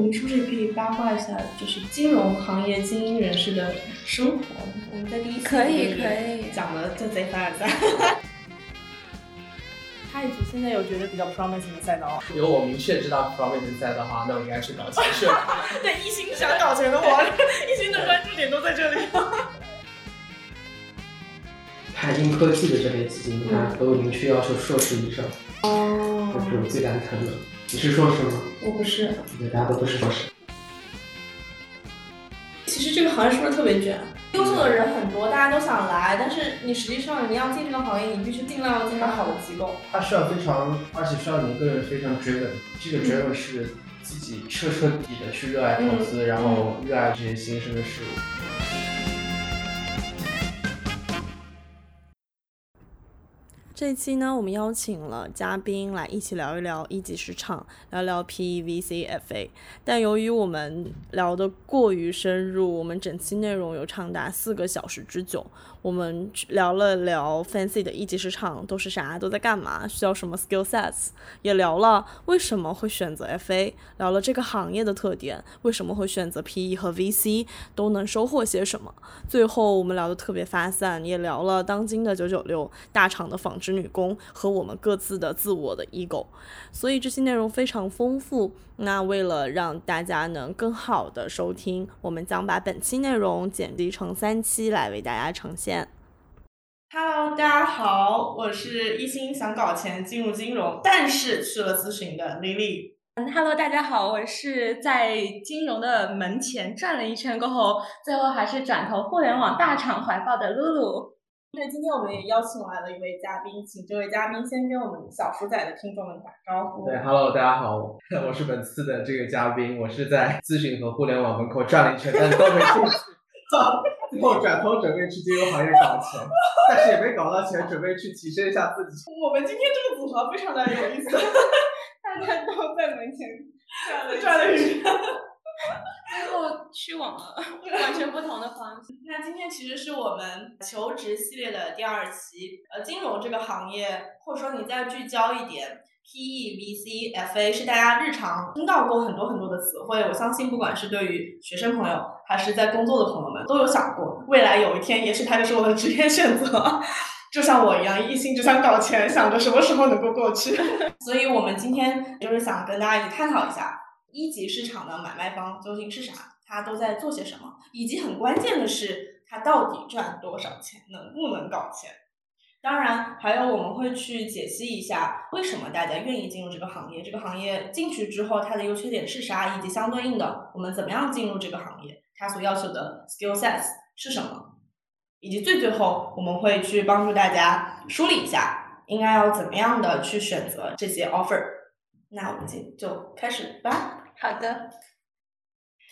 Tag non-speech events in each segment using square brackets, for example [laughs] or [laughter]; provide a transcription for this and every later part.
我们是不是也可以八卦一下，就是金融行业精英人士的生活？我们在第一期可以可以讲的就贼凡尔赛。太子现在有觉得比较 promising 的赛道啊？有我明确知道 promising 赛的话，那我应该去搞钱去了。[laughs] 对，一心想搞钱的我，一心的关注点都在这里。[laughs] 海英科技的这类基金，它都明确要求硕士以上，哦这是我最蛋疼的。你是硕士吗？我不是。对，大家都不是硕士。其实这个行业是不是特别卷？优秀的人很多，大家都想来，但是你实际上你要进这个行业，你必须尽量要进到好的机构。它需要非常，而且需要你个人非常 driven。这个 driven 是自己彻彻底底的去热爱投资，然后热爱这些新生的事物。这一期呢，我们邀请了嘉宾来一起聊一聊一级市场，聊聊 PVCFA。但由于我们聊得过于深入，我们整期内容有长达四个小时之久。我们聊了聊 Fancy 的一级市场都是啥，都在干嘛，需要什么 skill sets，也聊了为什么会选择 FA，聊了这个行业的特点，为什么会选择 PE 和 VC，都能收获些什么。最后我们聊得特别发散，也聊了当今的九九六大厂的纺织女工和我们各自的自我的 ego，所以这期内容非常丰富。那为了让大家能更好的收听，我们将把本期内容剪辑成三期来为大家呈现。Hello，大家好，我是一心想搞钱进入金融，但是去了咨询的 Lily。嗯，Hello，大家好，我是在金融的门前转了一圈过后，最后还是转投互联网大厂怀抱的露露。对，今天我们也邀请来了一位嘉宾，请这位嘉宾先跟我们小鼠仔的听众们打招呼。对，Hello，大家好，我是本次的这个嘉宾，我是在咨询和互联网门口转了一圈，但是都没进去，[laughs] 最后转头准备去金融行业搞钱，但是也没搞到钱，准备去提升一下自己。我们今天这个组合非常的有意思，[laughs] 大家都在门前转了转了一圈。最后去往了完全不同的方向。那今天其实是我们求职系列的第二期，呃，金融这个行业，或者说你再聚焦一点，PE、VC、FA 是大家日常听到过很多很多的词汇。我相信，不管是对于学生朋友，还是在工作的朋友们，都有想过，未来有一天，也许它就是我的职业选择。[laughs] 就像我一样，一心只想搞钱，想着什么时候能够过去。[laughs] 所以我们今天就是想跟大家一起探讨一下。一级市场的买卖方究竟是啥？他都在做些什么？以及很关键的是，他到底赚多少钱，能不能搞钱？当然，还有我们会去解析一下为什么大家愿意进入这个行业，这个行业进去之后它的优缺点是啥，以及相对应的我们怎么样进入这个行业，它所要求的 skill sets 是什么，以及最最后我们会去帮助大家梳理一下应该要怎么样的去选择这些 offer。那我们就就开始吧。好的，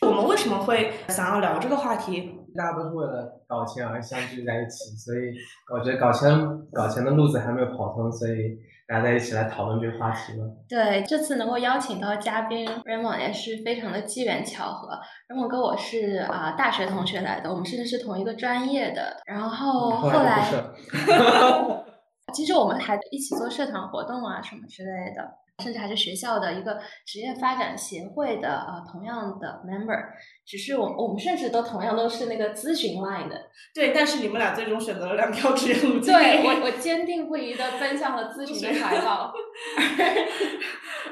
我们为什么会想要聊这个话题？大家都是为了搞钱而相聚在一起，所以我觉得搞钱搞钱的路子还没有跑通，所以大家在一起来讨论这个话题嘛。对，这次能够邀请到嘉宾 Raymond 也是非常的机缘巧合。Raymond 跟我是啊、大学同学来的，我们甚至是同一个专业的。然后后来 [laughs] [laughs] 其实我们还一起做社团活动啊什么之类的，甚至还是学校的一个职业发展协会的呃同样的 member。只是我我们甚至都同样都是那个咨询 line 的。对，但是你们俩最终选择了两条职业路径。对我我坚定不移的奔向了咨询的怀抱。[laughs]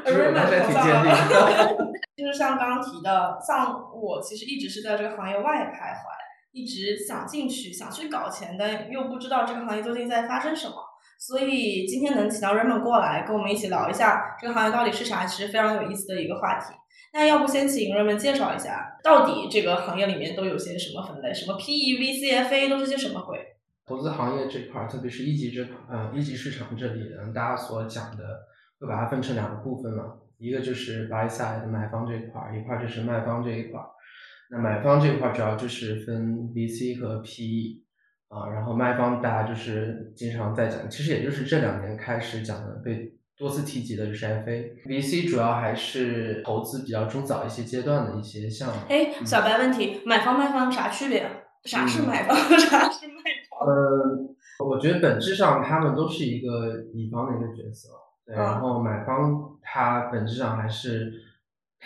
其实我当时还挺坚定的。[laughs] 就是像刚刚提的，像我其实一直是在这个行业外徘徊，一直想进去，想去搞钱，但又不知道这个行业究竟在发生什么。所以今天能请到 Raymond 过来跟我们一起聊一下这个行业到底是啥，其实非常有意思的一个话题。那要不先请 Raymond 介绍一下，到底这个行业里面都有些什么分类？什么 PE、VC、FA 都是些什么鬼？投资行业这块儿，特别是一级这，呃，一级市场这里，大家所讲的会把它分成两个部分嘛，一个就是 buy side 买方这一块儿，一块儿就是卖方这一块儿。那买方这块儿主要就是分 VC 和 PE 啊，然后卖方大家就是经常在讲，其实也就是这两年开始讲的，被多次提及的就是 FA。VC 主要还是投资比较中早一些阶段的一些项目。哎，小白问题，买方卖方啥区别啊？啥是买方？啥是卖方？呃，我觉得本质上他们都是一个乙方的一个角色，对，嗯然后买方他本质上还是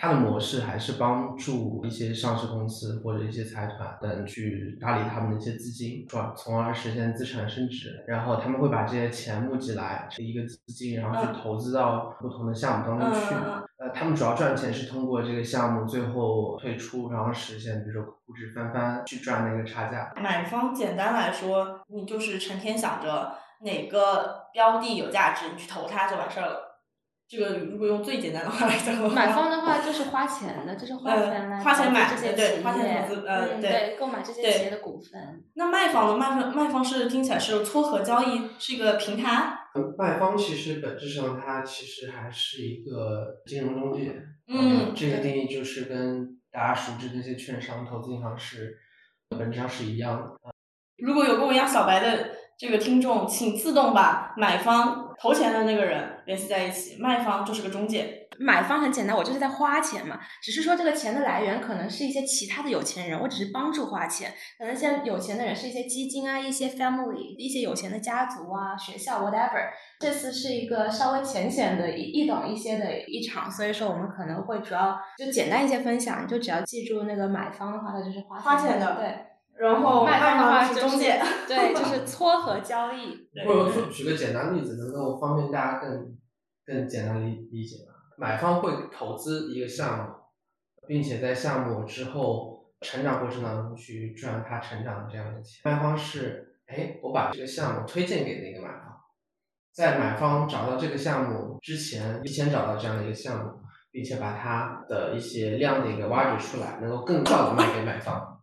它的模式还是帮助一些上市公司或者一些财团等去打理他们的一些资金，转从而实现资产升值。然后他们会把这些钱募集来是一个资金，然后去投资到不同的项目当中去。呃，他们主要赚钱是通过这个项目最后退出，然后实现比如说估值翻番去赚那个差价。买方简单来说，你就是成天想着哪个标的有价值，你去投它就完事儿了。这个如果用最简单的话来讲的话，买方的话就是花钱的，就是花钱来花钱买这些对企花钱投资，呃嗯，对购买这些企业的股份。那卖方呢？卖方卖方是听起来是撮合交易，是一个平台。卖方其实本质上它其实还是一个金融中介，嗯这个定义就是跟大家熟知的那些券商、投资银行是本质上是一样的。如果有跟我一样小白的这个听众，请自动把买方投钱的那个人联系在一起，卖方就是个中介。买方很简单，我就是在花钱嘛，只是说这个钱的来源可能是一些其他的有钱人，我只是帮助花钱。可能现在有钱的人是一些基金啊，一些 family，一些有钱的家族啊，学校 whatever。这次是一个稍微浅显的易易懂一些的一场，所以说我们可能会主要就简单一些分享，你就只要记住那个买方的话，他就是花花钱的对。然后卖方的话是就是中介，对，就是撮合交易。对 [laughs] 或者说举个简单例子，能够方便大家更更简单理理解吧。买方会投资一个项目，并且在项目之后成长过程当中去赚它成长的这样的钱。卖方是，哎，我把这个项目推荐给那个买方，在买方找到这个项目之前，提前找到这样的一个项目，并且把它的一些亮点给挖掘出来，能够更早的卖给买方。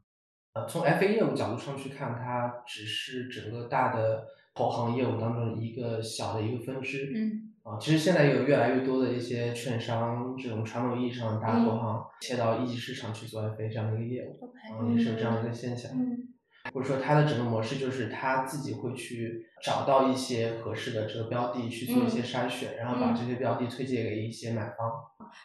呃，从 FA 业务角度上去看，它只是整个大的投行业务当中一个小的一个分支。嗯。啊，其实现在有越来越多的一些券商这种传统意义上的大投行切到一级市场去做 FA 这样的一个业务啊，也是有这样的一个现象。嗯或者说它的整个模式就是它自己会去找到一些合适的这个标的去做一些筛选，然后把嗯这些标的推荐给一些买方。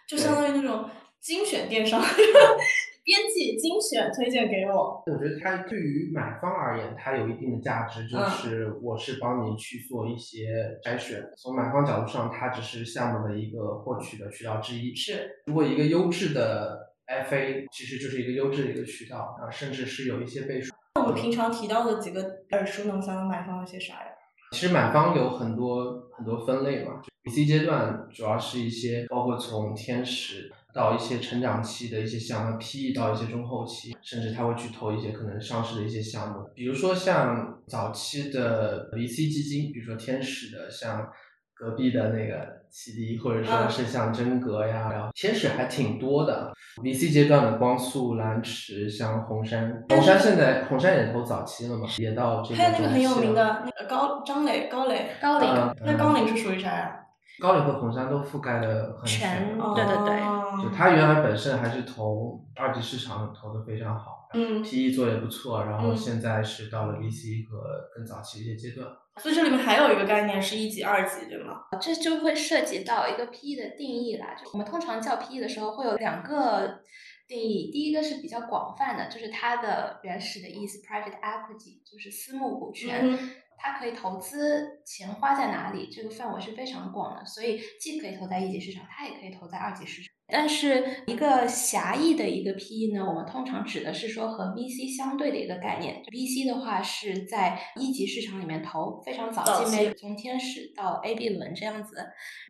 就相当于那种精选电商，[laughs] 编辑精选推荐给我。我觉得它对于买方而言，它有一定的价值，就嗯是我是帮你去做一些筛选。从买方角度上，它只是项目的一个获取的渠道之一。是，如果一个优质的 FA，其实就是一个优质的一个渠道啊，甚至是有一些倍数。我们平常提到的几个耳熟能详的买方有些啥呀？其实买方有很多很多分类嘛，B、C 阶段主要是一些包括从天使到一些成长期的一些项目，PE 到一些中后期，甚至他会去投一些可能上市的一些项目，比如说像早期的 VC 基金，比如说天使的像。隔壁的那个启迪，或者说是像真格呀，然后天使还挺多的。VC 阶段的光速、蓝驰，像红杉，红杉现在红杉也投早期了嘛，也到这个还有那个很有名的那个高张磊高磊，高磊嗯那高磊是属于啥呀？高瓴和红杉都覆盖的很全全，对对对哦就它原来本身还是投二级市场投的非常好嗯，，PE 做的也不错，然后嗯现在是到了 VC 和更早期的一些阶段。所以这里面还有一个概念是一级、二级，对吗？这就会涉及到一个 PE 的定义啦。就我们通常叫 PE 的时候，会有两个定义。第一个是比较广泛的，就是它的原始的意思，private equity，就是私募股权。嗯它可以投资钱花在哪里，这个范围是非常广的，所以既可以投在一级市场，它也可以投在二级市场。但是一个狭义的一个 PE 呢，我们通常指的是说和 VC 相对的一个概念。VC 的话是在一级市场里面投，非常早期，从天使到 A、B 轮这样子。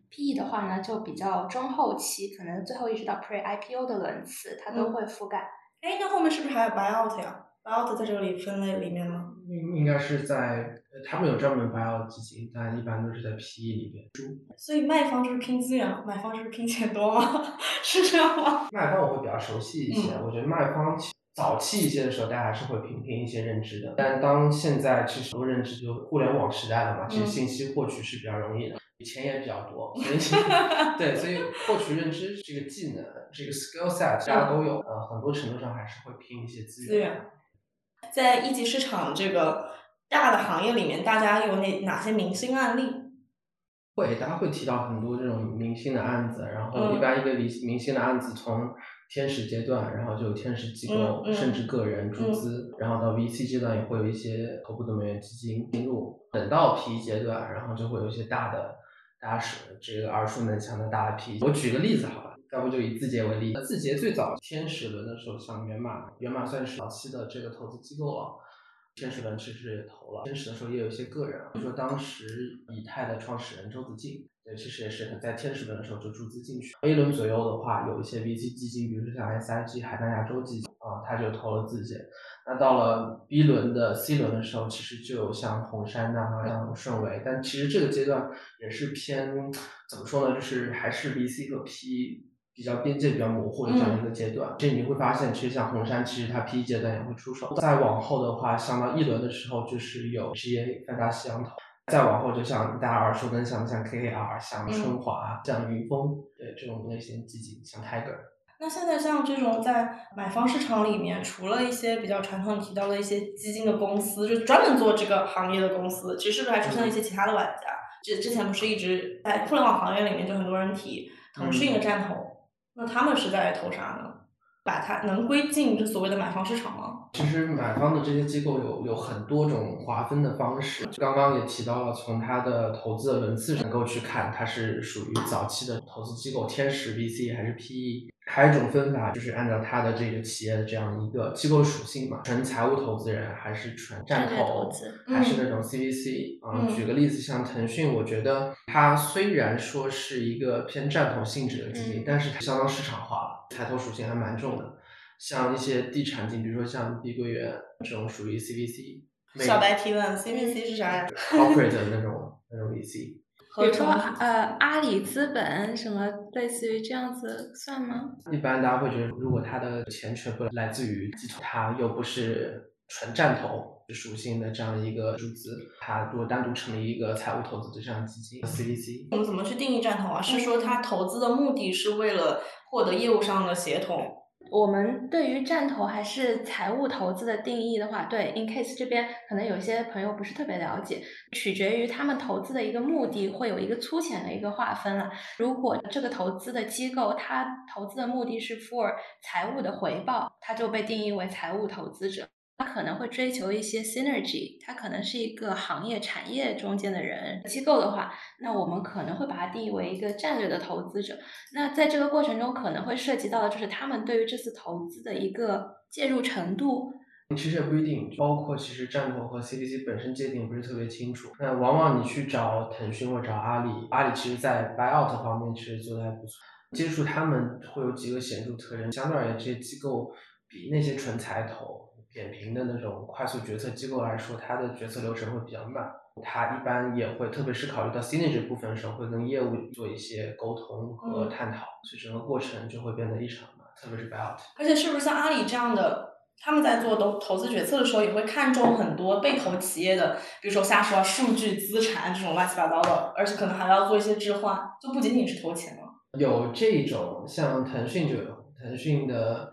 PE 的话呢，就比较中后期，可能最后一直到 Pre IPO 的轮次，它都嗯会覆盖。哎，那后面是不是还有 buyout 呀？buyout 在这里分类里面吗？应应该是在呃他们有专门的 buyout 基金，但一般都是在 PE 里边。所以卖方就是拼资源，买方就是拼钱多吗？[laughs] 是这样吗？卖方我会比较熟悉一些，嗯我觉得卖方早期一些的时候，大家还是会拼拼一些认知的。但当现在其实很多认知就互联网时代了嘛，其实嗯信息获取是比较容易的，钱也比较多，[laughs] 所以 [laughs] 对，所以获取认知这个技能，这个 skill set 大家都有，呃，很多程度上还是会拼一些资源资源，在一级市场这个大的行业里面，大家有哪哪些明星案例？会，大家会提到很多这种明星的案子，然后嗯一般一个明明星的案子从天使阶段，然后就有天使机构，嗯嗯甚至个人注资，然后到 VC 阶段也会有一些头部的美元基金进入，等到 PE 阶段，然后就会有一些大的大家是这个耳熟能详的大 P。我举个例子好吧，要不就以字节为例。字节最早天使轮的时候，像源码，源码算是早期的这个投资机构了。天使轮其实也投了，天使的时候也有一些个人，比如说当时以太的创始人周子敬，对，其实也是在天使轮的时候就注资进去。A 轮左右的话，有一些 VC 基金，比如说像 SIG 海南亚洲基金啊，他就投了自己。那到了 B 轮的 C 轮的时候，其实就有像红杉呐，像顺为，但其实这个阶段也是偏怎么说呢，就是还是 VC 和 P。比较边界比较模糊的这样一个阶段，这你会发现，其实像红杉，其实它 PE 阶段也会出手。再往后的话，像到一轮的时候，就是有 GA 范达西洋投。再往后，就像大家耳熟能详的像 KKR、像春华、像云峰，对这种类型基金，像 Tiger。那现在像这种在买方市场里面，除了一些比较传统提到的一些基金的公司，就专门做这个行业的公司，其实是不是还出现了一些其他的玩家？之之前不是一直在互联网行业里面，就很多人提腾讯的战投。那他们是在投啥呢？把它能归进这所谓的买方市场吗？其实买方的这些机构有有很多种划分的方式。刚刚也提到了，从它的投资的轮次能够去看，它是属于早期的投资机构，天使 VC 还是 PE。还有一种分法，就是按照它的这个企业的这样一个机构属性嘛，纯财务投资人还是纯战投，还是那种 CVC 啊？举个例子，像腾讯，我觉得它虽然说是一个偏战投性质的基金，但是它相当市场化了，财投属性还蛮重的。像一些地产金，比如说像碧桂园这种属于 CVC。小白提问，CVC 是啥呀？Corporate 的那种 [laughs] 那种 VC。比如说呃，阿里资本什么类似于这样子算吗？一般大家会觉得，如果他的钱全部来自于基础，他又不是纯战投属性的这样一个注资，它如果单独成立一个财务投资的这样基金，CVC，我们怎么去定义战投啊？是说它投资的目的是为了获得业务上的协同？我们对于战投还是财务投资的定义的话，对，in case 这边可能有些朋友不是特别了解，取决于他们投资的一个目的，会有一个粗浅的一个划分了。如果这个投资的机构它投资的目的是 for 财务的回报，它就被定义为财务投资者。他可能会追求一些 synergy，他可能是一个行业产业中间的人机构的话，那我们可能会把它定义为一个战略的投资者。那在这个过程中，可能会涉及到的就是他们对于这次投资的一个介入程度。其实也不一定，包括其实战投和 CVC 本身界定不是特别清楚。那往往你去找腾讯或找阿里，阿里其实在 buyout 方面其实做的还不错。接触他们会有几个显著特征，相对而言，这些机构比那些纯财投。扁平的那种快速决策机构来说，它的决策流程会比较慢。它一般也会，特别是考虑到 synergy 部分的时候，会跟业务做一些沟通和探讨，所以整个过程就会变得异常慢，特别是 buyout。而且，是不是像阿里这样的，他们在做投投资决策的时候，也会看重很多被投企业的，比如说瞎说数据、资产这种乱七八糟的，而且可能还要做一些置换，就不仅仅是投钱了。有这种，像腾讯就有，腾讯的。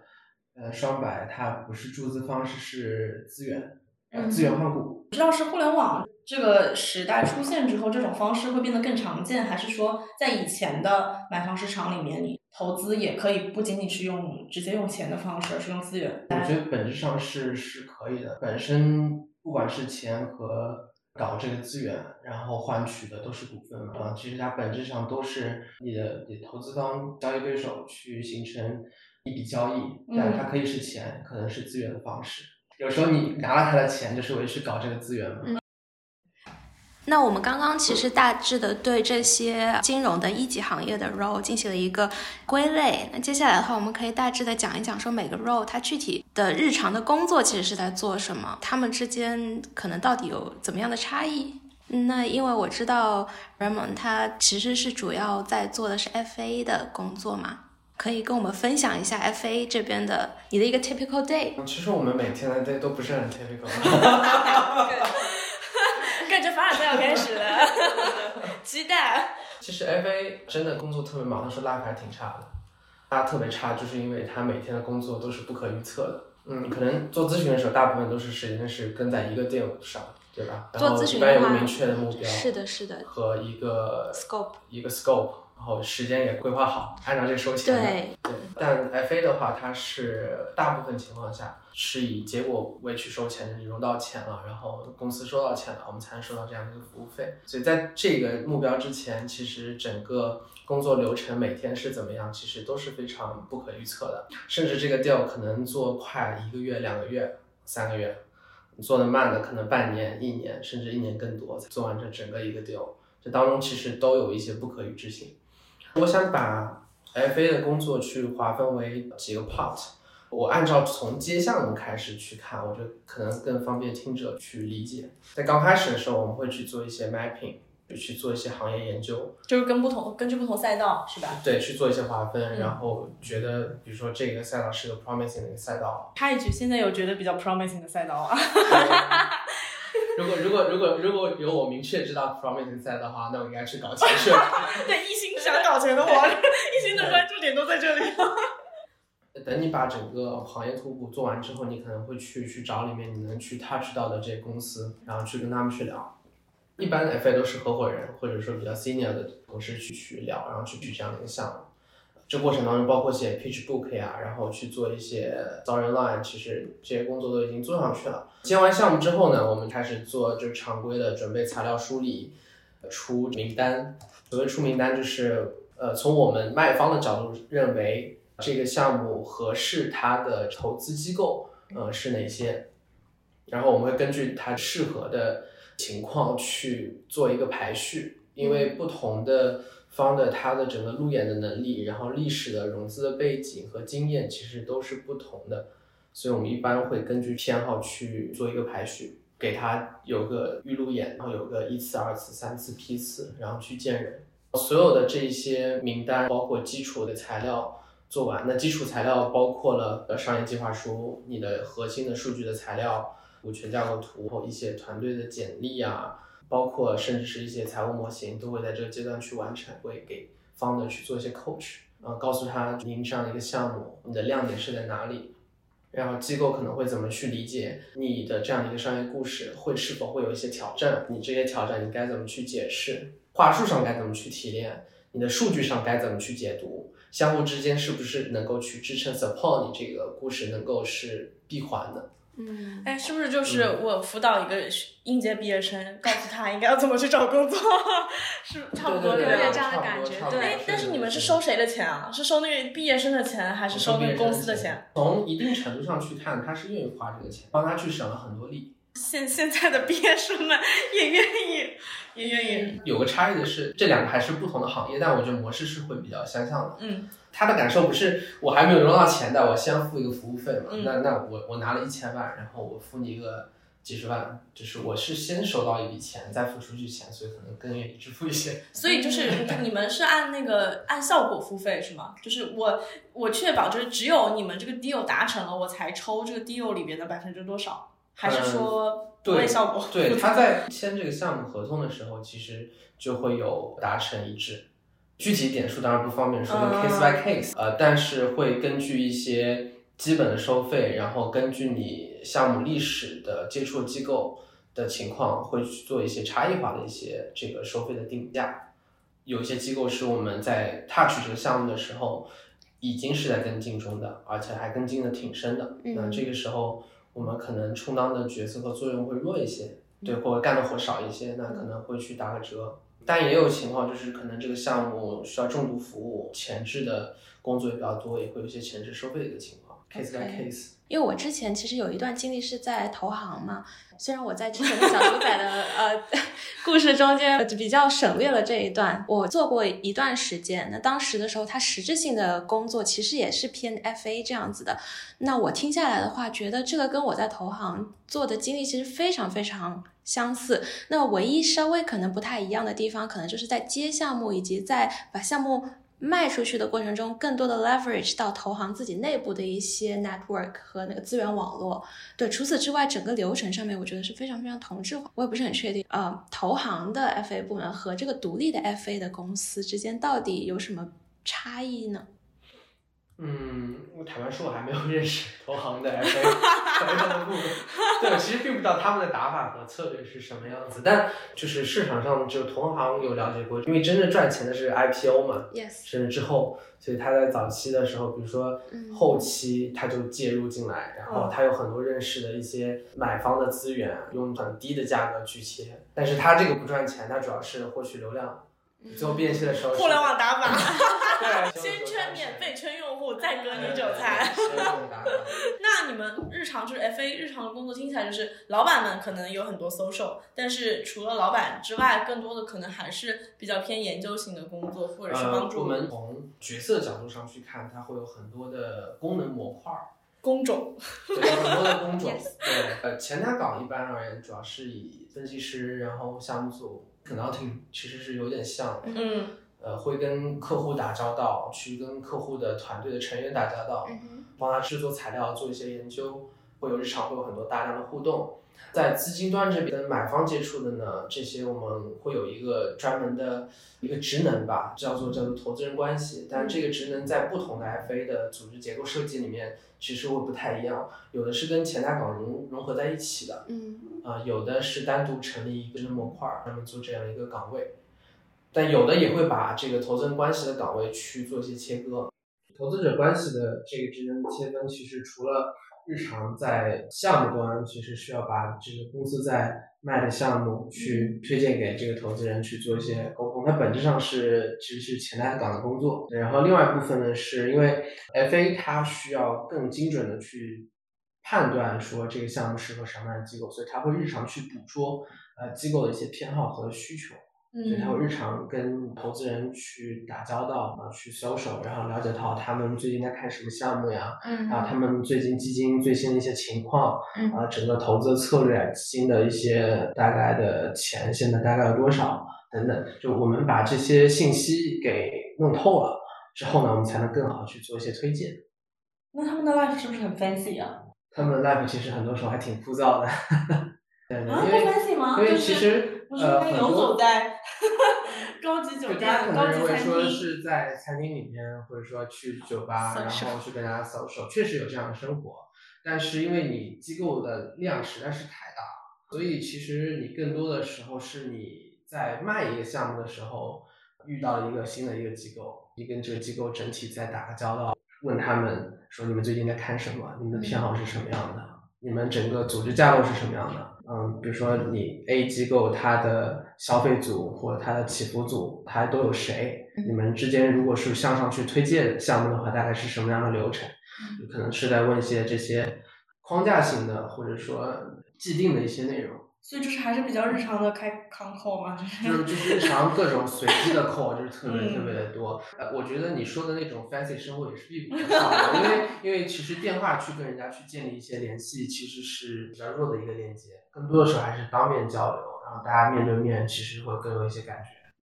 呃，双百它不是注资方式，是资源，呃资源换股。不知道是互联网这个时代出现之后，这种方式会变得更常见，还是说在以前的买方市场里面，你投资也可以不仅仅是用直接用钱的方式，而是用资源？我觉得本质上是是可以的。本身不管是钱和搞这个资源，然后换取的都是股份嘛。啊，其实它本质上都是你的你投资方交易对手去形成。一笔交易，但它可以是钱，可能是资源的方式。有时候你拿了他的钱，就是为去搞这个资源嘛。那我们刚刚其实大致的对这些金融的一级行业的 role 进行了一个归类。那接下来的话，我们可以大致的讲一讲，说每个 role 它具体的日常的工作其实是在做什么，他们之间可能到底有怎么样的差异？那因为我知道 Raymond 他其实是主要在做的是 FA 的工作嘛。可以跟我们分享一下 FA 这边的你的一个 typical day。其实我们每天的 day 都不是很 typical。[laughs] 感觉凡尔赛要开始了，[laughs] 期待。其实 FA 真的工作特别忙的时候，life 还挺差的。他特别差，就是因为他每天的工作都是不可预测的。嗯，可能做咨询的时候，大部分都是时间是跟在一个店上，对吧？做咨询一般有个明确的目标，是的，是的。和一个 scope，一个 scope。然后时间也规划好，按照这个收钱的。对对，但 FA 的话，它是大部分情况下是以结果为去收钱的，你融到钱了，然后公司收到钱了，我们才能收到这样的一个服务费。所以在这个目标之前，其实整个工作流程每天是怎么样，其实都是非常不可预测的，甚至这个 deal 可能做快一个月、两个月、三个月，做的慢的可能半年、一年，甚至一年更多才做完这整个一个 deal。这当中其实都有一些不可预知性。我想把 FA 的工作去划分为几个 part，我按照从接项目开始去看，我觉得可能更方便听者去理解。在刚开始的时候，我们会去做一些 mapping，就去做一些行业研究，就是跟不同根据不同赛道是吧？对，去做一些划分，嗯然后觉得比如说这个赛道是个 promising 的一个赛道，插一句，现在有觉得比较 promising 的赛道啊？[laughs] 如果如果如果如果有我明确知道 promising 赛道的话，那我应该去搞钱去了。[laughs] 对，想搞钱的我，一心的关注点都在这里。[laughs] 等你把整个行业图谱做完之后，你可能会去去找里面你能去 touch 到的这些公司，然后去跟他们去聊。一般的 FA 都是合伙人或者说比较 senior 的同事去去聊，然后去去这样的一个项目。这过程当中包括写 pitch book 呀，然后去做一些招人 line，其实这些工作都已经做上去了。接完项目之后呢，我们开始做就是常规的准备材料梳理，出名单。所谓出名单就是呃从我们卖方的角度认为这个项目合适它的投资机构呃是哪些，然后我们会根据它适合的情况去做一个排序，因为不同的方的它的整个路演的能力，然后历史的融资的背景和经验其实都是不同的，所以我们一般会根据偏好去做一个排序，给他有个预路演，然后有个一次、二次、三次批次，然后去见人。所有的这些名单，包括基础的材料做完，那基础材料包括了商业计划书、你的核心的数据的材料、股权架构图、一些团队的简历啊，包括甚至是一些财务模型，都会在这个阶段去完成，会给方的去做一些 coach，啊，告诉他您这样的一个项目，你的亮点是在哪里，然后机构可能会怎么去理解你的这样一个商业故事，会是否会有一些挑战，你这些挑战你该怎么去解释，话术上该怎么去提炼，你的数据上该怎么去解读，相互之间是不是能够去支撑 support 你这个故事能够是闭环的。嗯，哎，是不是就是我辅导一个应届毕业生，告诉他应该要怎么去找工作，[laughs] 是差不多有点这样的感觉对哎，但是你们是收谁的钱啊？是收那个毕业生的钱，还是收那个公司的钱？？从一定程度上去看，他是愿意花这个钱，帮他去省了很多力。现现在的毕业生们也愿意，也愿意。有个差异的是，这两个还是不同的行业，但我觉得模式是会比较相像的。嗯，他的感受不是我还没有融到钱的，我先付一个服务费嘛。嗯那那我我拿了一千万，然后我付你一个几十万，就是我是先收到一笔钱，再付出去钱，所以可能更愿意支付一些。[laughs] 所以就是你们是按那个 [laughs] 按效果付费是吗？就是我我确保就是只有你们这个 deal 达成了，我才抽这个 deal 里边的百分之多少？还是说不为效果？[laughs] 对，他在签这个项目合同的时候，其实就会有达成一致。具体点数当然不方便说嗯，case by case，呃，但是会根据一些基本的收费，然后根据你项目历史的接触机构的情况，会去做一些差异化的一些这个收费的定价。有一些机构是我们在 touch 这个项目的时候，已经是在跟进中的，而且还跟进的挺深的。嗯那这个时候，我们可能充当的角色和作用会弱一些，对，或者干的活少一些，那可能会去打个折。但也有情况就是可能这个项目需要重度服务，前置的工作也比较多，也会有一些前置收费的一个情况。，case by case。因为我之前其实有一段经历是在投行嘛，虽然我在之前的小牛仔的 [laughs] 呃故事中间呃比较省略了这一段，我做过一段时间。那当时的时候，它实质性的工作其实也是偏 FA 这样子的。那我听下来的话，觉得这个跟我在投行做的经历其实非常非常相似。那唯一稍微可能不太一样的地方，可能就是在接项目以及在把项目卖出去的过程中，更多的 leverage 到投行自己内部的一些 network 和那个资源网络。对，除此之外，整个流程上面我觉得是非常非常同质化。我也不是很确定，呃，投行的 FA 部门和这个独立的 FA 的公司之间到底有什么差异呢？嗯，我坦白说，我还没有认识投行的 FA 投行的部门，对，其实并不知道他们的打法和策略是什么样子。但就是市场上就同行有了解过，因为真正赚钱的是 IPO 嘛，yes，甚至之后，所以他在早期的时候，比如说后期他就介入进来，然后他有很多认识的一些买方的资源，用很低的价格去切。但是他这个不赚钱，他主要是获取流量。最后变现的时候，互联网打法，对，[laughs] 先圈免费圈用户，再割你韭菜。那你们日常就是 FA 日常的工作，听起来就是老板们可能有很多 social，但是除了老板之外，更多的可能还是比较偏研究型的工作，或者是帮助。我们从角色角度上去看，它会有很多的功能模块、工种，对，很多的工种。[laughs] 对，呃，前台岗一般而言，主要是以分析师，然后项目组。Consulting 其实是有点像，嗯，呃，会跟客户打交道，去跟客户的团队的成员打交道，帮他制作材料，做一些研究，会有日常会有很多大量的互动。在资金端这边跟买方接触的呢，这些我们会有一个专门的一个职能吧，叫做叫做投资人关系。但这个职能在不同的 FA 的组织结构设计里面，其实会不太一样。有的是跟前台岗融融合在一起的，嗯，啊，有的是单独成立一个模块，专门做这样一个岗位。但有的也会把这个投资人关系的岗位去做一些切割。投资者关系的这个职能切分，其实除了日常在项目端，其实需要把这个公司在卖的项目去推荐给这个投资人去做一些沟通，它本质上是其实是前台岗的工作。然后另外一部分呢，是因为 FA 它需要更精准的去判断说这个项目适合什么样的机构，所以它会日常去捕捉呃机构的一些偏好和需求。所以他会日常跟投资人去打交道啊，去销售，然后了解到他们最近在看什么项目呀，啊，他们最近基金最新的一些情况，啊，整个投资策略、基金的一些大概的钱现在大概有多少等等，就我们把这些信息给弄透了之后呢，我们才能更好去做一些推荐。那他们的 life 是不是很 fancy 啊？他们的 life 其实很多时候还挺枯燥的。[laughs] 对啊，不 fancy 吗？因为其实呃，很多在 [laughs] 高级酒店、可能认为说是在餐厅里面，或者说去酒吧，然后去跟大家 social，确实有这样的生活。但是因为你机构的量实在是太大，所以其实你更多的时候是你在卖一个项目的时候，遇到了一个新的一个机构，你跟这个机构整体在打个交道，问他们说你们最近在看什么，你们的偏好是什么样的，你们整个组织架构是什么样的。嗯，比如说你 A 机构它的消费组或者它的起伏组，它都有谁？你们之间如果是向上去推荐项目的话，大概是什么样的流程？可能是在问一些这些框架性的或者说既定的一些内容。所以就是还是比较日常的开康扣嘛，就是就是就是日常各种随机的扣，就是特别特别的多。呃，我觉得你说的那种 fancy 生活也是必不可少的，因为因为其实电话去跟人家去建立一些联系，其实是比较弱的一个链接，更多的时候还是当面交流，然后大家面对面其实会更有一些感觉。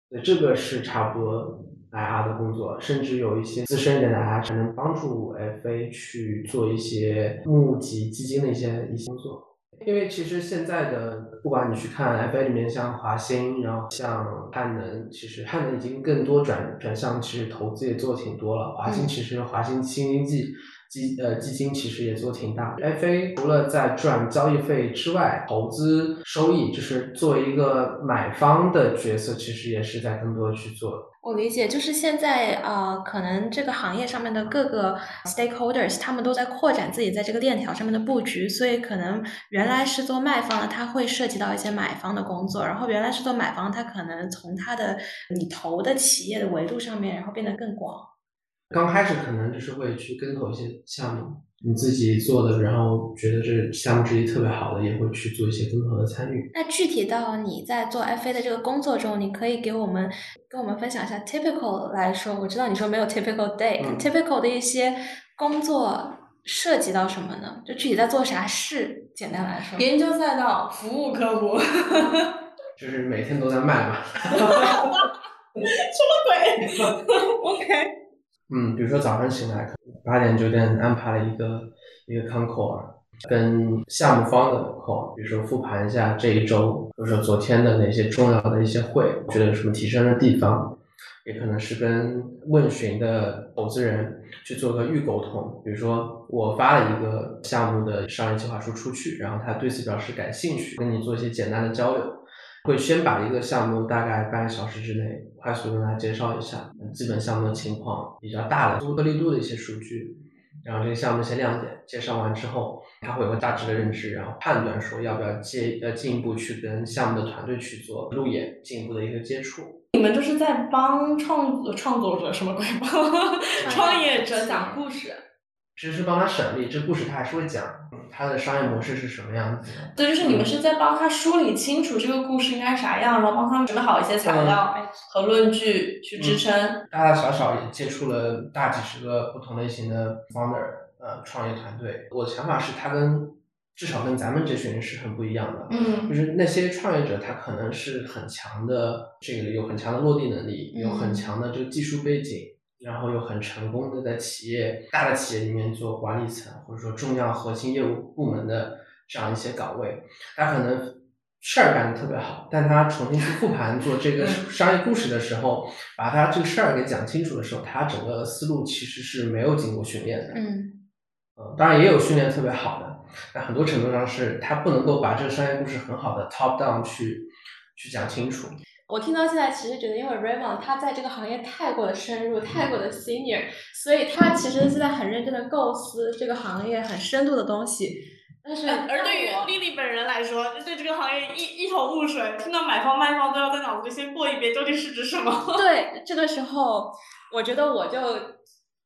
对，这个是差不多 IR 的工作，甚至有一些资深一点的 IR 才能帮助 FA 去做一些募集基金的一些一些工作。因为其实现在的，不管你去看 FA 里面，像华星，然后像汉能，其实汉能已经更多转转向，其实投资也做挺多了。华星其实华兴新经济基呃基金其实也做挺大的。FA 除了在赚交易费之外，投资收益就是作为一个买方的角色，其实也是在更多去做。我理解，就是现在呃，可能这个行业上面的各个 stakeholders，他们都在扩展自己在这个链条上面的布局，所以可能原来是做卖方的，他会涉及到一些买方的工作，然后原来是做买方，他可能从他的你投的企业的维度上面，然后变得更广。刚开始可能就是会去跟投一些项目。你自己做的，然后觉得这项目之一特别好的，也会去做一些跟投的参与。那具体到你在做 FA 的这个工作中，你可以给我们跟我们分享一下 typical 来说，我知道你说没有 typical day，typical 的一些工作涉及到什么呢？就具体在做啥事？简单来说，研究赛道，服务客户，[laughs] 就是每天都在卖嘛。什么鬼？OK。嗯，比如说早上醒来，八点九点安排了一个一个 con call，跟项目方的 call，比如说复盘一下这一周，或者说昨天的哪些重要的一些会，觉得有什么提升的地方，也可能是跟问询的投资人去做个预沟通。比如说，我发了一个项目的商业计划书出去，然后他对此表示感兴趣，跟你做一些简单的交流，会先把一个项目大概半个小时之内快速跟他介绍一下基本项目的情况，比较大的颗粒度的一些数据。然后这个项目一些亮点介绍完之后，他会有个大致的认知，然后判断说要不要接呃进一步去跟项目的团队去做路演，进一步的一个接触。你们就是在帮创创作者什么鬼帮创业者讲故事，只是帮他省力这故事，他还是会讲他的商业模式是什么样子的。对，就是你们是在帮他梳理清楚这个故事应该啥样，然后帮他们准备好一些材料和论据去支撑。大大小小也接触了大几十个不同类型的 founder，呃，创业团队。我的想法是，他跟至少跟咱们这群人是很不一样的。嗯，就是那些创业者，他可能是很强的这个有很强的落地能力，有很强的这个技术背景，然后又很成功的在企业大的企业里面做管理层或者说重要核心业务部门的这样一些岗位，他可能事儿干的特别好，但他重新去复盘做这个商业故事的时候，把他这个事儿给讲清楚的时候，他整个思路其实是没有经过训练的。嗯。嗯，当然也有训练特别好的，但很多程度上是他不能够把这个商业故事很好的 top down 去去讲清楚。我听到现在，其实觉得，因为 Raymond 他在这个行业太过的深入，太过的 senior，所以他其实现在很认真的构思这个行业很深度的东西。但是，而对于丽丽本人来说，对这个行业一一头雾水，听到买方卖方都要在脑子里先过一遍，究竟是指什么？[laughs] 对，这个时候我觉得我就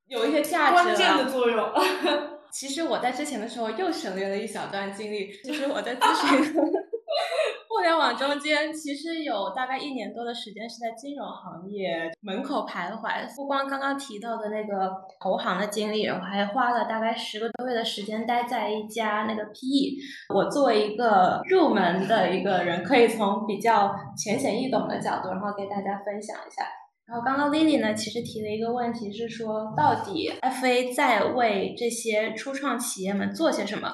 有一些价值关键的作用。[laughs] 其实我在之前的时候又省略了一小段经历，就是我在咨询互 [laughs] 联网中间，其实有大概一年多的时间是在金融行业门口徘徊。不光刚刚提到的那个投行的经历，我还花了大概十个多月的时间待在一家那个 PE。我作为一个入门的一个人，可以从比较浅显易懂的角度，然后给大家分享一下。然后刚刚 Lily 呢，其实提了一个问题，是说到底 FA 在为这些初创企业们做些什么？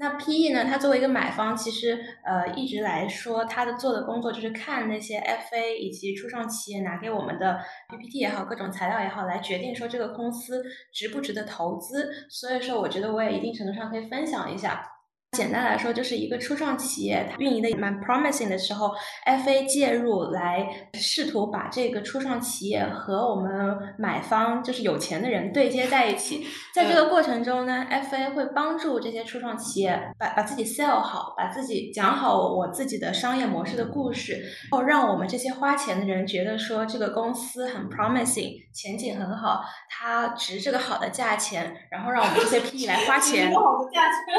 那 PE 呢，它作为一个买方，其实呃一直来说，它的做的工作就是看那些 FA 以及初创企业拿给我们的 PPT 也好，各种材料也好，来决定说这个公司值不值得投资。所以说，我觉得我也一定程度上可以分享一下。简单来说，就是一个初创企业，它运营的蛮 promising 的时候，FA 介入来试图把这个初创企业和我们买方，就是有钱的人对接在一起。在这个过程中呢，FA 会帮助这些初创企业把把自己 sell 好，把自己讲好我自己的商业模式的故事，然后让我们这些花钱的人觉得说这个公司很 promising，前景很好，它值这个好的价钱，然后让我们这些 PE 来花钱。[laughs] 好的价钱。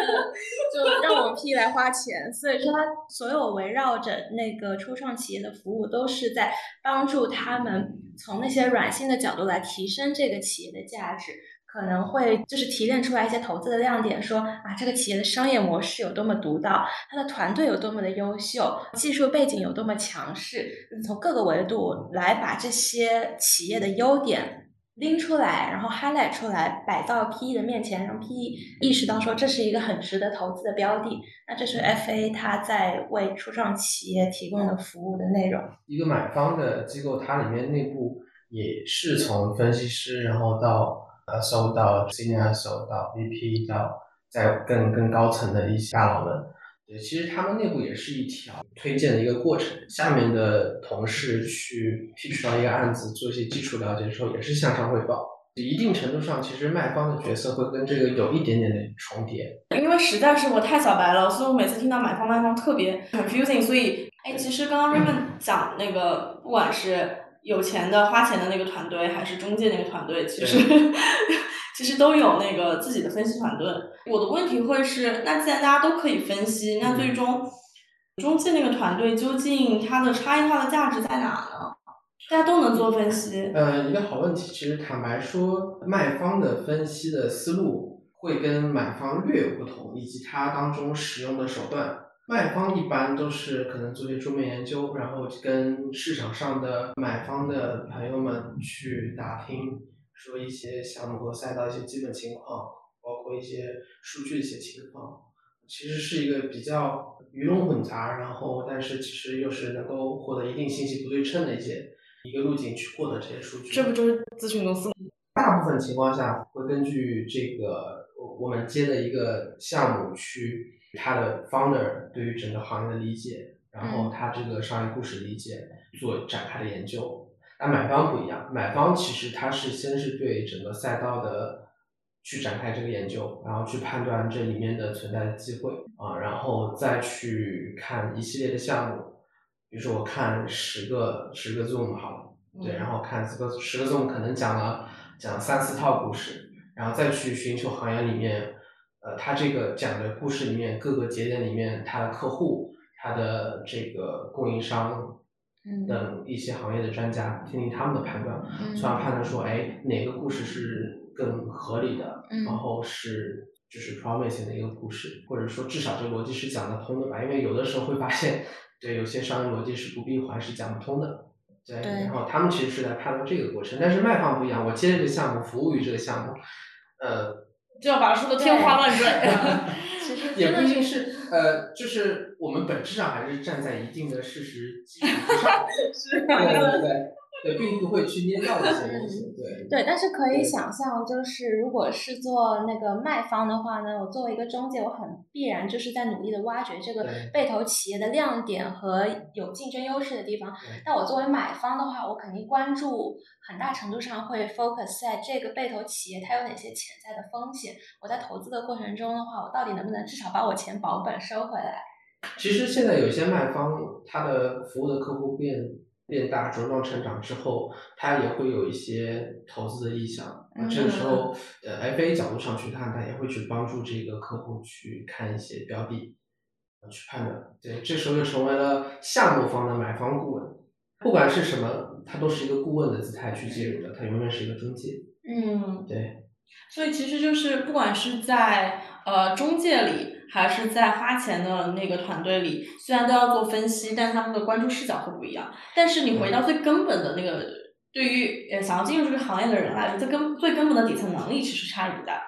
就让我们 P 来花钱，所以说它所有围绕着那个初创企业的服务，都是在帮助他们从那些软性的角度来提升这个企业的价值，可能会就是提炼出来一些投资的亮点，说啊这个企业的商业模式有多么独到，它的团队有多么的优秀，技术背景有多么强势，从各个维度来把这些企业的优点。拎出来，然后 highlight 出来，摆到 PE 的面前，让 PE 意识到说这是一个很值得投资的标的。那这是 FA 它在为初创企业提供的服务的内容。一个买方的机构，它里面内部也是从分析师，然后到呃，收到 senior，收到 VP，到在更更高层的一些大佬们。对，其实他们内部也是一条推荐的一个过程。下面的同事去 pitch 到一个案子，做一些基础了解之后，也是向上汇报。一定程度上，其实卖方的角色会跟这个有一点点的重叠。因为实在是我太小白了，所以我每次听到买方卖方特别 confusing。所以，哎，其实刚刚 Raymond 讲那个，不管是有钱的花钱的那个团队，还是中介那个团队，其实。其实都有那个自己的分析团队。我的问题会是，那既然大家都可以分析，那最终中介那个团队究竟它的差异化的价值在哪呢？大家都能做分析。呃，一个好问题。其实坦白说，卖方的分析的思路会跟买方略有不同，以及它当中使用的手段。卖方一般都是可能做些桌面研究，然后跟市场上的买方的朋友们去打听。说一些项目和赛道一些基本情况，包括一些数据的一些情况，其实是一个比较鱼龙混杂，然后但是其实又是能够获得一定信息不对称的一些一个路径去获得这些数据。这不就是咨询公司吗？大部分情况下会根据这个我们接的一个项目去他的 founder 对于整个行业的理解，然后他这个商业故事理解做展开的研究。那买方不一样，买方其实他是先是对整个赛道的去展开这个研究，然后去判断这里面的存在的机会啊，然后再去看一系列的项目，比如说我看十个十个 Zoom 好了，对，然后看十个十个 Zoom 可能讲了讲三四套故事，然后再去寻求行业里面，呃，他这个讲的故事里面各个节点里面他的客户，他的这个供应商。等一些行业的专家听听他们的判断，从而判断说，哎，哪个故事是更合理的，然后是就是 promising 的一个故事，或者说至少这个逻辑是讲得通的吧？因为有的时候会发现，对有些商业逻辑是不闭环，是讲不通的。对，然后他们其实是在判断这个过程，但是卖方不一样，我接这个项目，服务于这个项目，呃，就要把它说的天花乱坠。[laughs] 其实也不一定是。呃，就是我们本质上还是站在一定的事实基础上，[laughs] 对对对。[laughs] 对，并不会去捏造一些东西。对对，但是可以想象，就是如果是做那个卖方的话呢，我作为一个中介，我很必然就是在努力的挖掘这个被投企业的亮点和有竞争优势的地方。但我作为买方的话，我肯定关注很大程度上会 focus 在这个被投企业它有哪些潜在的风险。我在投资的过程中的话，我到底能不能至少把我钱保本收回来？其实现在有些卖方，他的服务的客户变。变大茁壮成长之后，他也会有一些投资的意向。这个时候，呃，FA 角度上去看，他也会去帮助这个客户去看一些标的，去判断。对，这时候就成为了项目方的买方顾问。不管是什么，他都是一个顾问的姿态去介入的，他永远是一个中介。嗯，对。所以其实就是，不管是在呃中介里。还是在花钱的那个团队里，虽然都要做分析，但他们的关注视角会不一样。但是你回到最根本的那个，对于呃想要进入这个行业的人来说，最根最根本的底层能力其实差异不大。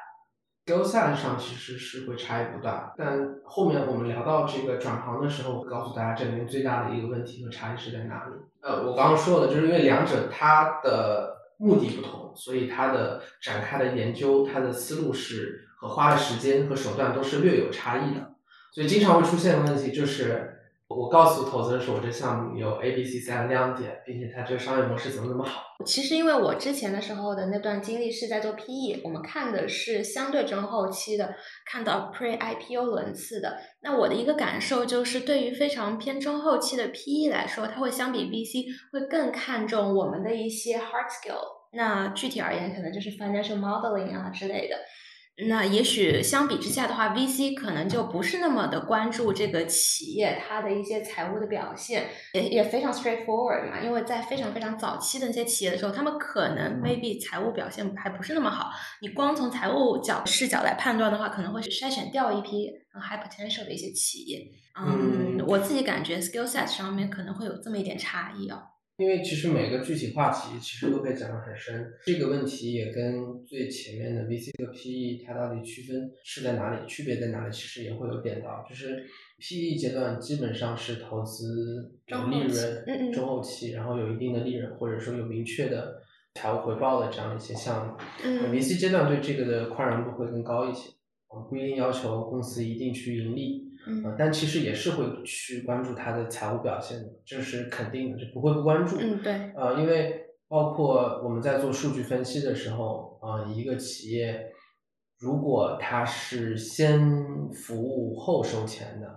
skill set 上其实是会差异不大，但后面我们聊到这个转行的时候，告诉大家这里面最大的一个问题和差异是在哪里。呃，我刚刚说的就是因为两者它的目的不同，所以它的展开的研究，它的思路是。和花的时间和手段都是略有差异的，所以经常会出现的问题就是，我告诉投资人说，我这项目有 A、B、C 三个亮点，并且它这个商业模式怎么怎么好。其实因为我之前的时候的那段经历是在做 PE，我们看的是相对中后期的，看到 Pre IPO 轮次的。那我的一个感受就是，对于非常偏中后期的 PE 来说，它会相比 VC 会更看重我们的一些 hard skill。那具体而言，可能就是 financial modeling 啊之类的。那也许相比之下的话，VC 可能就不是那么的关注这个企业它的一些财务的表现，也也非常 straightforward 嘛。因为在非常非常早期的那些企业的时候，他们可能 maybe 财务表现还不是那么好。你光从财务角视角来判断的话，可能会筛选掉一批 high potential 的一些企业。嗯，我自己感觉 skill set 上面可能会有这么一点差异啊。因为其实每个具体话题其实都可以讲得很深，这个问题也跟最前面的 VC 和 PE 它到底区分是在哪里，区别在哪里，其实也会有点到，就是 PE 阶段基本上是投资有利润，中后期，然后有一定的利润或者说有明确的财务回报的这样一些项目，VC 阶段对这个的宽容度会更高一些，不一定要求公司一定去盈利。嗯，但其实也是会去关注它的财务表现的，这是肯定的，就不会不关注。嗯，对。呃，因为包括我们在做数据分析的时候，啊，一个企业如果它是先服务后收钱的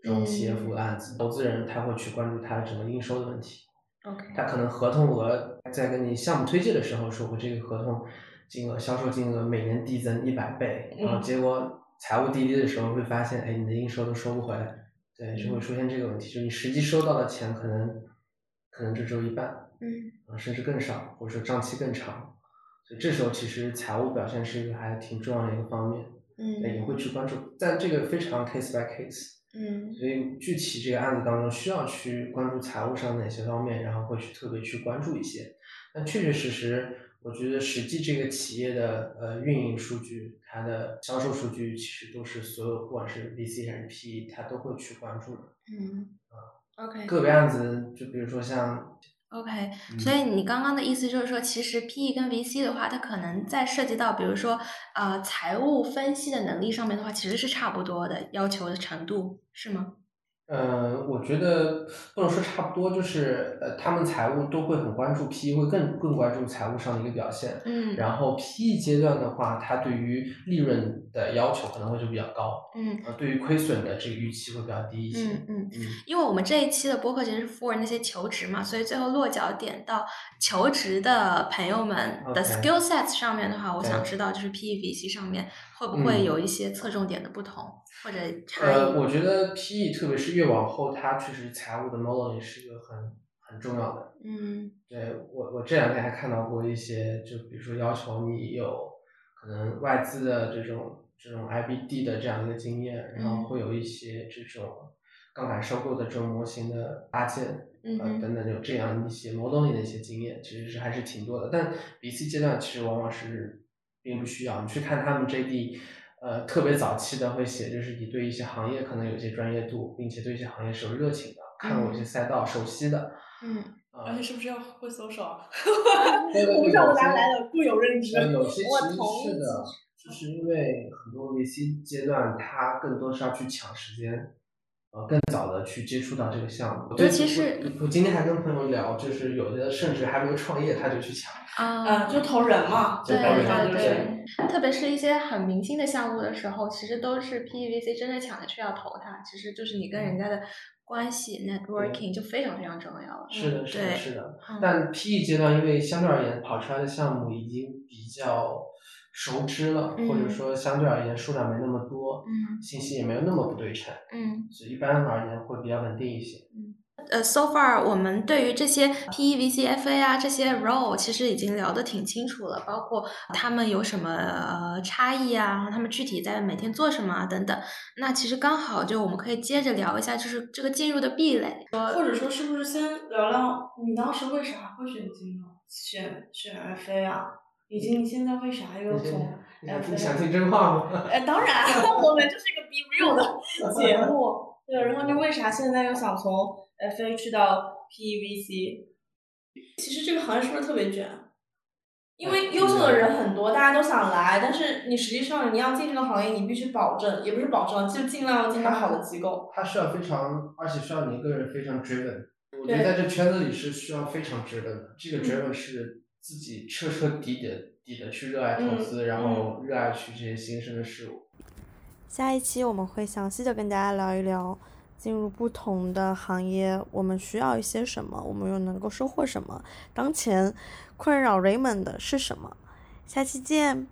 这种企业服务案子，投资人他会去关注它的整个应收的问题。OK。他可能合同额在跟你项目推介的时候说，过这个合同金额、销售金额每年递增一百倍，然后结果。财务滴滴的时候会发现，哎，你的应收都收不回来，对，就会出现这个问题，就是你实际收到的钱可能可能就只有一半，嗯，啊，甚至更少，或者说账期更长，所以这时候其实财务表现是一个还挺重要的一个方面，嗯，也会去关注，但这个非常 case by case，嗯，所以具体这个案子当中需要去关注财务上哪些方面，然后会去特别去关注一些，但确确实实。我觉得实际这个企业的呃运营数据，它的销售数据，其实都是所有不管是 VC 还是 PE，它都会去关注的。嗯。啊。OK。个别案子，就比如说像 OK，嗯所以你刚刚的意思就是说，其实 PE 跟 VC 的话，它可能在涉及到，比如说呃财务分析的能力上面的话，其实是差不多的，要求的程度是吗？呃，我觉得不能说差不多，就是呃，他们财务都会很关注 PE，会更更关注财务上的一个表现。嗯然后 PE 阶段的话，它对于利润的要求可能会就比较高，嗯呃，对于亏损的这个预期会比较低一些。嗯嗯，嗯因为我们这一期的播客其实是 for 那些求职嘛，所以最后落脚点到求职的朋友们的 skill sets 上面的话，我想知道就是 PE、VC 上面会不会嗯有一些侧重点的不同、或者差异？呃，我觉得 PE 特别是越往后，它确实财务的 modeling 是一个很很重要的。嗯对我，我这两天还看到过一些，就比如说要求你有可能外资的这种这种 IBD 的这样一个经验，然后嗯会有一些这种杠杆收购的这种模型的搭建，呃嗯哼等等有这样一些 modeling 的一些经验，其实是还是挺多的。但 BC 阶段其实往往是并不需要，你去看他们 JD。呃，特别早期的会写，就是你对一些行业可能有一些专业度，并且对一些行业是有热情的，看过一些赛道熟悉的，嗯啊、而且是不是要会 [laughs] 不知道有些大家来的固有认知。呃，有些我其实是的，就是因为很多 VC 阶段，它更多是要去抢时间，呃，更早的去接触到这个项目。尤其是我我今天还跟朋友聊，就是有的甚至还没有创业，他就去抢。啊，嗯，就投人嘛，对就投人对就是对，特别是一些很明星的项目的时候，其实都是 PEVC 真的抢着去要投它，其实就是你跟人家的关系 networking 就非常非常重要了。是的，是的，是的。嗯但 PE 阶段，因为相对而言跑出来的项目已经比较熟知了，或者嗯说相对而言数量没那么多，嗯信息也没有那么不对称，嗯。所以一般而言会比较稳定一些。嗯呃，so far 我们对于这些 PE、VC、FA 啊这些 role 其实已经聊得挺清楚了，包括他们有什么呃差异啊，然后他们具体在每天做什么啊等等。那其实刚好就我们可以接着聊一下，就是这个进入的壁垒。或者说是不是先聊聊你当时为啥会选金融，选选 FA 啊？以及你现在为啥又从你想 FA？想听真话吗？哎，[laughs] 当然，[laughs] 我们就是一个 be real 的 [laughs] 节目。对，然后你为啥现在又想从 FA 去到 PEVC？其实这个行业是不是特别卷？因为优秀的人很多，大家都想来，但是你实际上你要进这个行业，你必须保证，也不是保证，就尽量进到好的机构。它需要非常，而且需要你一个人非常 driven。我觉得在这圈子里是需要非常 driven 的，这个嗯 driven 是自己 [laughs] 彻彻底底的底的去热爱投嗯资，然后热爱去这些新生的事物。下一期我们会详细的跟大家聊一聊，进入不同的行业，我们需要一些什么，我们又能够收获什么，当前困扰 Raymond 的是什么。下期见。